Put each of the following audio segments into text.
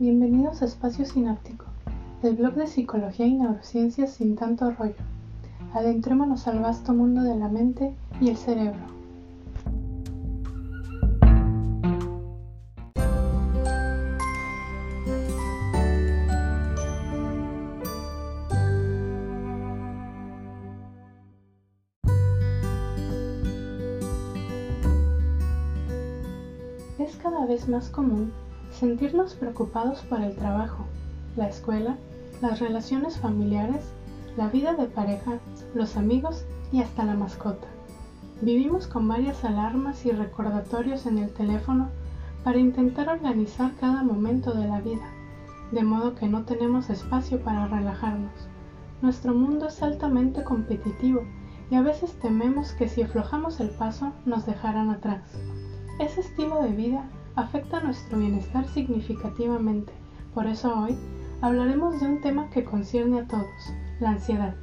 Bienvenidos a Espacio Sináptico, el blog de psicología y neurociencias sin tanto rollo. Adentrémonos al vasto mundo de la mente y el cerebro. Es cada vez más común sentirnos preocupados por el trabajo, la escuela, las relaciones familiares, la vida de pareja, los amigos y hasta la mascota. Vivimos con varias alarmas y recordatorios en el teléfono para intentar organizar cada momento de la vida, de modo que no tenemos espacio para relajarnos. Nuestro mundo es altamente competitivo y a veces tememos que si aflojamos el paso nos dejarán atrás. Ese estilo de vida afecta nuestro bienestar significativamente. Por eso hoy hablaremos de un tema que concierne a todos, la ansiedad.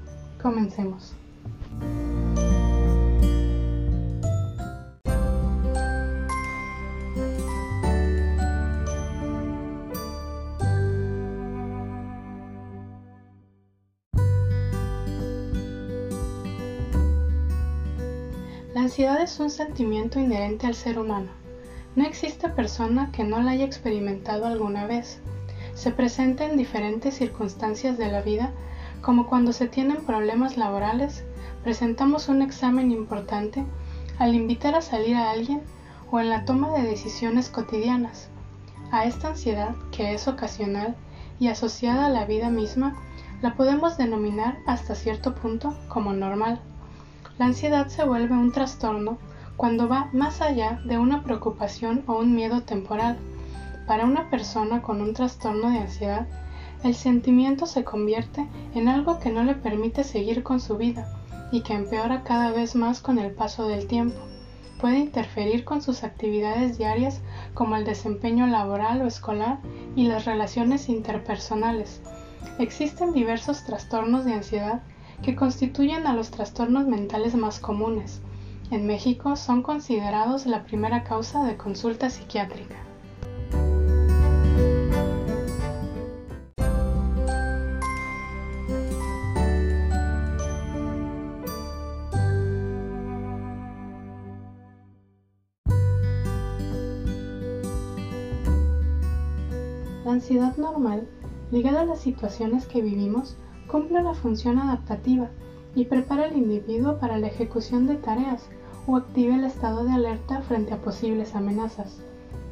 Comencemos. La ansiedad es un sentimiento inherente al ser humano. No existe persona que no la haya experimentado alguna vez. Se presenta en diferentes circunstancias de la vida, como cuando se tienen problemas laborales, presentamos un examen importante, al invitar a salir a alguien o en la toma de decisiones cotidianas. A esta ansiedad, que es ocasional y asociada a la vida misma, la podemos denominar hasta cierto punto como normal. La ansiedad se vuelve un trastorno cuando va más allá de una preocupación o un miedo temporal. Para una persona con un trastorno de ansiedad, el sentimiento se convierte en algo que no le permite seguir con su vida y que empeora cada vez más con el paso del tiempo. Puede interferir con sus actividades diarias como el desempeño laboral o escolar y las relaciones interpersonales. Existen diversos trastornos de ansiedad que constituyen a los trastornos mentales más comunes. En México son considerados la primera causa de consulta psiquiátrica. La ansiedad normal, ligada a las situaciones que vivimos, cumple una función adaptativa y prepara al individuo para la ejecución de tareas o activa el estado de alerta frente a posibles amenazas.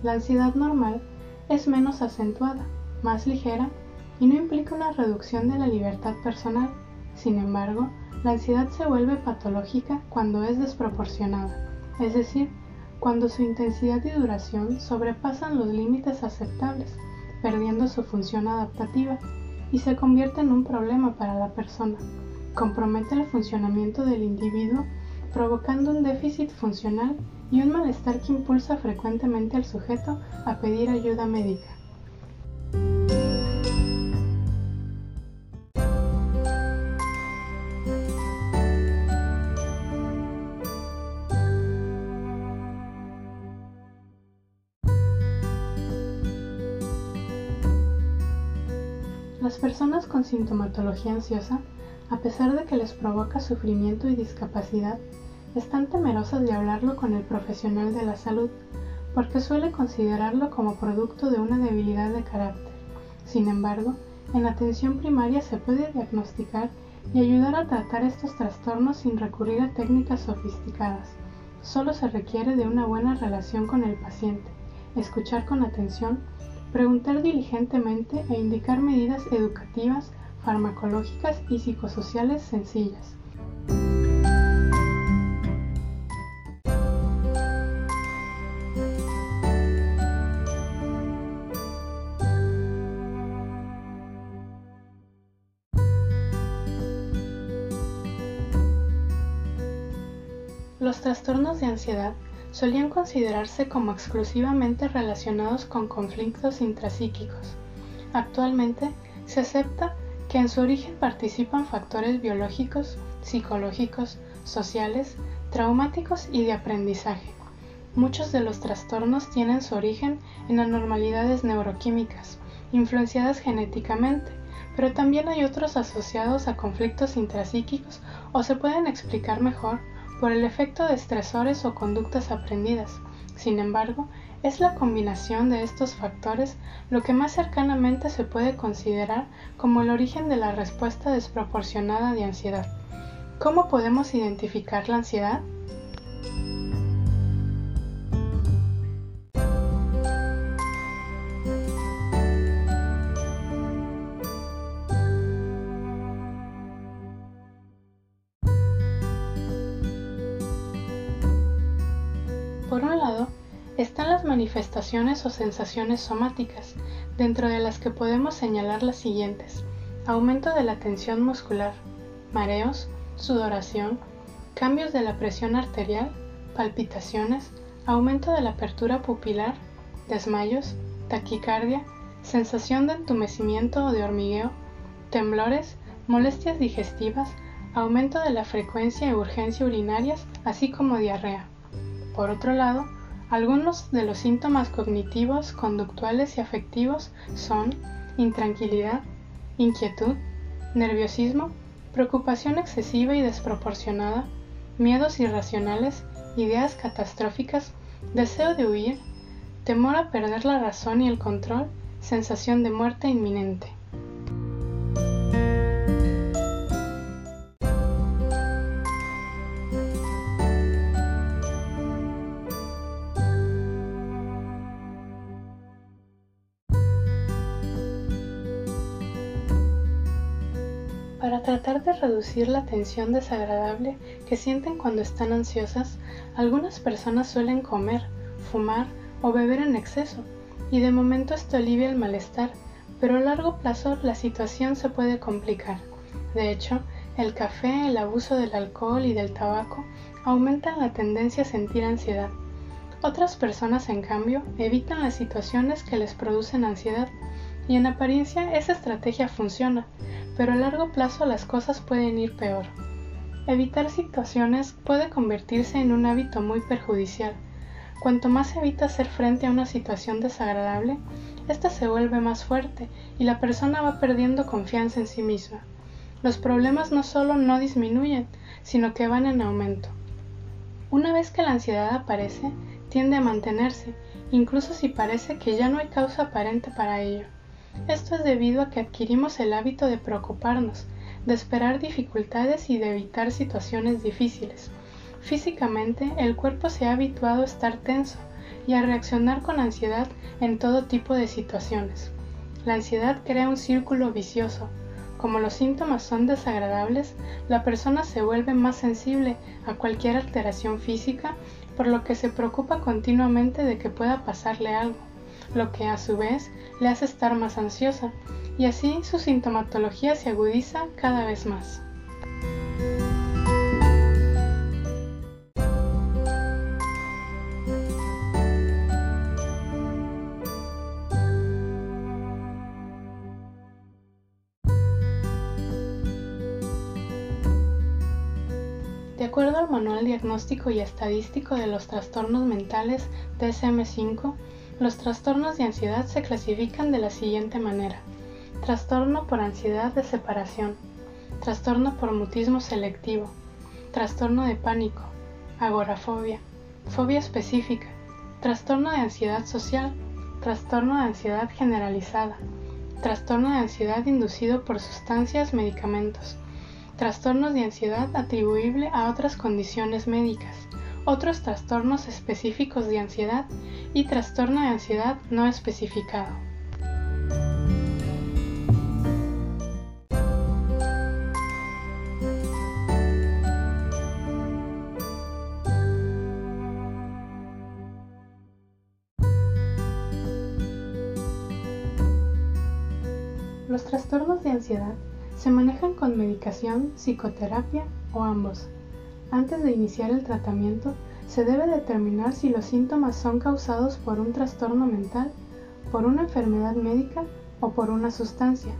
La ansiedad normal es menos acentuada, más ligera y no implica una reducción de la libertad personal. Sin embargo, la ansiedad se vuelve patológica cuando es desproporcionada, es decir, cuando su intensidad y duración sobrepasan los límites aceptables, perdiendo su función adaptativa y se convierte en un problema para la persona. Compromete el funcionamiento del individuo provocando un déficit funcional y un malestar que impulsa frecuentemente al sujeto a pedir ayuda médica. Las personas con sintomatología ansiosa, a pesar de que les provoca sufrimiento y discapacidad, están temerosas de hablarlo con el profesional de la salud porque suele considerarlo como producto de una debilidad de carácter. Sin embargo, en atención primaria se puede diagnosticar y ayudar a tratar estos trastornos sin recurrir a técnicas sofisticadas. Solo se requiere de una buena relación con el paciente, escuchar con atención, preguntar diligentemente e indicar medidas educativas, farmacológicas y psicosociales sencillas. Los trastornos de ansiedad solían considerarse como exclusivamente relacionados con conflictos intrapsíquicos. Actualmente se acepta que en su origen participan factores biológicos, psicológicos, sociales, traumáticos y de aprendizaje. Muchos de los trastornos tienen su origen en anormalidades neuroquímicas influenciadas genéticamente, pero también hay otros asociados a conflictos intrapsíquicos o se pueden explicar mejor por el efecto de estresores o conductas aprendidas. Sin embargo, es la combinación de estos factores lo que más cercanamente se puede considerar como el origen de la respuesta desproporcionada de ansiedad. ¿Cómo podemos identificar la ansiedad? Manifestaciones o sensaciones somáticas, dentro de las que podemos señalar las siguientes. Aumento de la tensión muscular, mareos, sudoración, cambios de la presión arterial, palpitaciones, aumento de la apertura pupilar, desmayos, taquicardia, sensación de entumecimiento o de hormigueo, temblores, molestias digestivas, aumento de la frecuencia y urgencia urinarias, así como diarrea. Por otro lado, algunos de los síntomas cognitivos, conductuales y afectivos son intranquilidad, inquietud, nerviosismo, preocupación excesiva y desproporcionada, miedos irracionales, ideas catastróficas, deseo de huir, temor a perder la razón y el control, sensación de muerte inminente. Para tratar de reducir la tensión desagradable que sienten cuando están ansiosas, algunas personas suelen comer, fumar o beber en exceso, y de momento esto alivia el malestar, pero a largo plazo la situación se puede complicar. De hecho, el café, el abuso del alcohol y del tabaco aumentan la tendencia a sentir ansiedad. Otras personas, en cambio, evitan las situaciones que les producen ansiedad, y en apariencia esa estrategia funciona, pero a largo plazo las cosas pueden ir peor. Evitar situaciones puede convertirse en un hábito muy perjudicial. Cuanto más evita hacer frente a una situación desagradable, ésta se vuelve más fuerte y la persona va perdiendo confianza en sí misma. Los problemas no solo no disminuyen, sino que van en aumento. Una vez que la ansiedad aparece, tiende a mantenerse, incluso si parece que ya no hay causa aparente para ello. Esto es debido a que adquirimos el hábito de preocuparnos, de esperar dificultades y de evitar situaciones difíciles. Físicamente, el cuerpo se ha habituado a estar tenso y a reaccionar con ansiedad en todo tipo de situaciones. La ansiedad crea un círculo vicioso. Como los síntomas son desagradables, la persona se vuelve más sensible a cualquier alteración física, por lo que se preocupa continuamente de que pueda pasarle algo lo que a su vez le hace estar más ansiosa, y así su sintomatología se agudiza cada vez más. De acuerdo al Manual Diagnóstico y Estadístico de los Trastornos Mentales DSM-5, los trastornos de ansiedad se clasifican de la siguiente manera. Trastorno por ansiedad de separación, trastorno por mutismo selectivo, trastorno de pánico, agorafobia, fobia específica, trastorno de ansiedad social, trastorno de ansiedad generalizada, trastorno de ansiedad inducido por sustancias, medicamentos, trastornos de ansiedad atribuible a otras condiciones médicas, otros trastornos específicos de ansiedad y trastorno de ansiedad no especificado. Los trastornos de ansiedad se manejan con medicación, psicoterapia o ambos. Antes de iniciar el tratamiento, se debe determinar si los síntomas son causados por un trastorno mental, por una enfermedad médica o por una sustancia.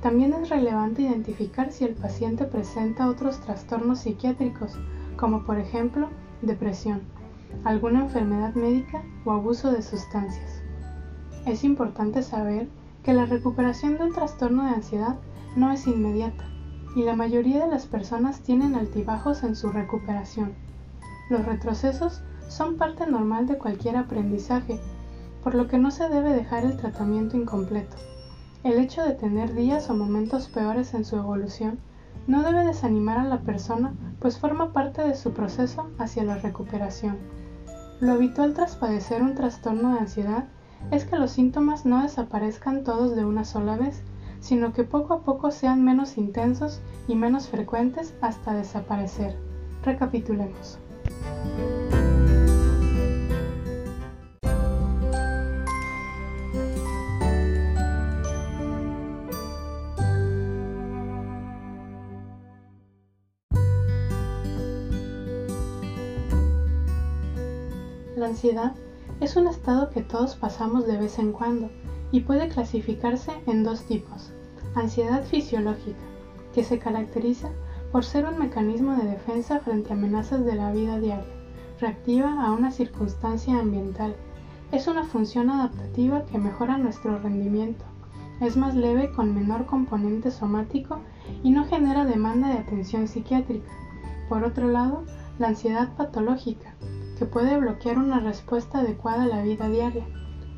También es relevante identificar si el paciente presenta otros trastornos psiquiátricos, como por ejemplo depresión, alguna enfermedad médica o abuso de sustancias. Es importante saber que la recuperación de un trastorno de ansiedad no es inmediata y la mayoría de las personas tienen altibajos en su recuperación. Los retrocesos son parte normal de cualquier aprendizaje, por lo que no se debe dejar el tratamiento incompleto. El hecho de tener días o momentos peores en su evolución no debe desanimar a la persona, pues forma parte de su proceso hacia la recuperación. Lo habitual tras padecer un trastorno de ansiedad es que los síntomas no desaparezcan todos de una sola vez, sino que poco a poco sean menos intensos y menos frecuentes hasta desaparecer. Recapitulemos. La ansiedad es un estado que todos pasamos de vez en cuando y puede clasificarse en dos tipos. Ansiedad fisiológica, que se caracteriza por ser un mecanismo de defensa frente a amenazas de la vida diaria, reactiva a una circunstancia ambiental. Es una función adaptativa que mejora nuestro rendimiento. Es más leve con menor componente somático y no genera demanda de atención psiquiátrica. Por otro lado, la ansiedad patológica, que puede bloquear una respuesta adecuada a la vida diaria.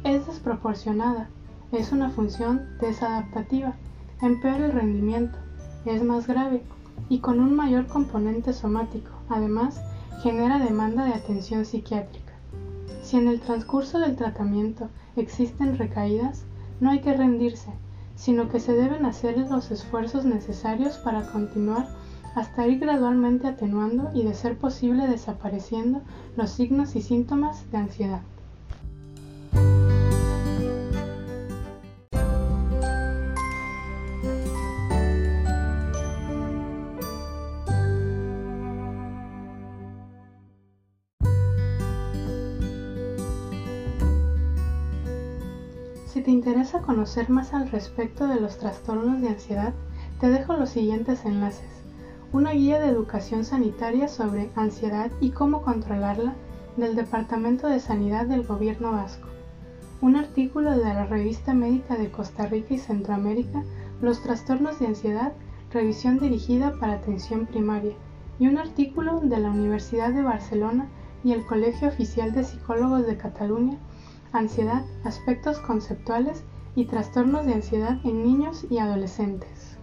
Es desproporcionada, es una función desadaptativa, empeora el rendimiento, es más grave y con un mayor componente somático. Además, genera demanda de atención psiquiátrica. Si en el transcurso del tratamiento existen recaídas, no hay que rendirse, sino que se deben hacer los esfuerzos necesarios para continuar hasta ir gradualmente atenuando y de ser posible desapareciendo los signos y síntomas de ansiedad. Te interesa conocer más al respecto de los trastornos de ansiedad, te dejo los siguientes enlaces. Una guía de educación sanitaria sobre ansiedad y cómo controlarla del Departamento de Sanidad del Gobierno Vasco, un artículo de la Revista Médica de Costa Rica y Centroamérica, Los trastornos de ansiedad, revisión dirigida para atención primaria, y un artículo de la Universidad de Barcelona y el Colegio Oficial de Psicólogos de Cataluña, Ansiedad, aspectos conceptuales y trastornos de ansiedad en niños y adolescentes.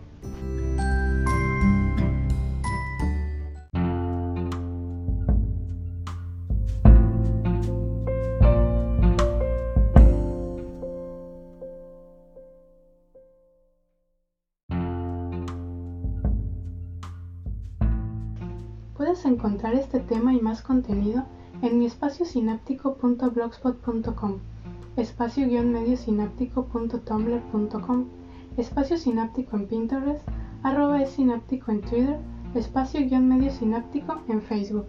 Puedes encontrar este tema y más contenido en mi espacio sináptico.blogspot.com, espacio-medio sináptico.tumblr.com, espacio sináptico en Pinterest, arroba es sináptico en Twitter, espacio-medio sináptico en Facebook.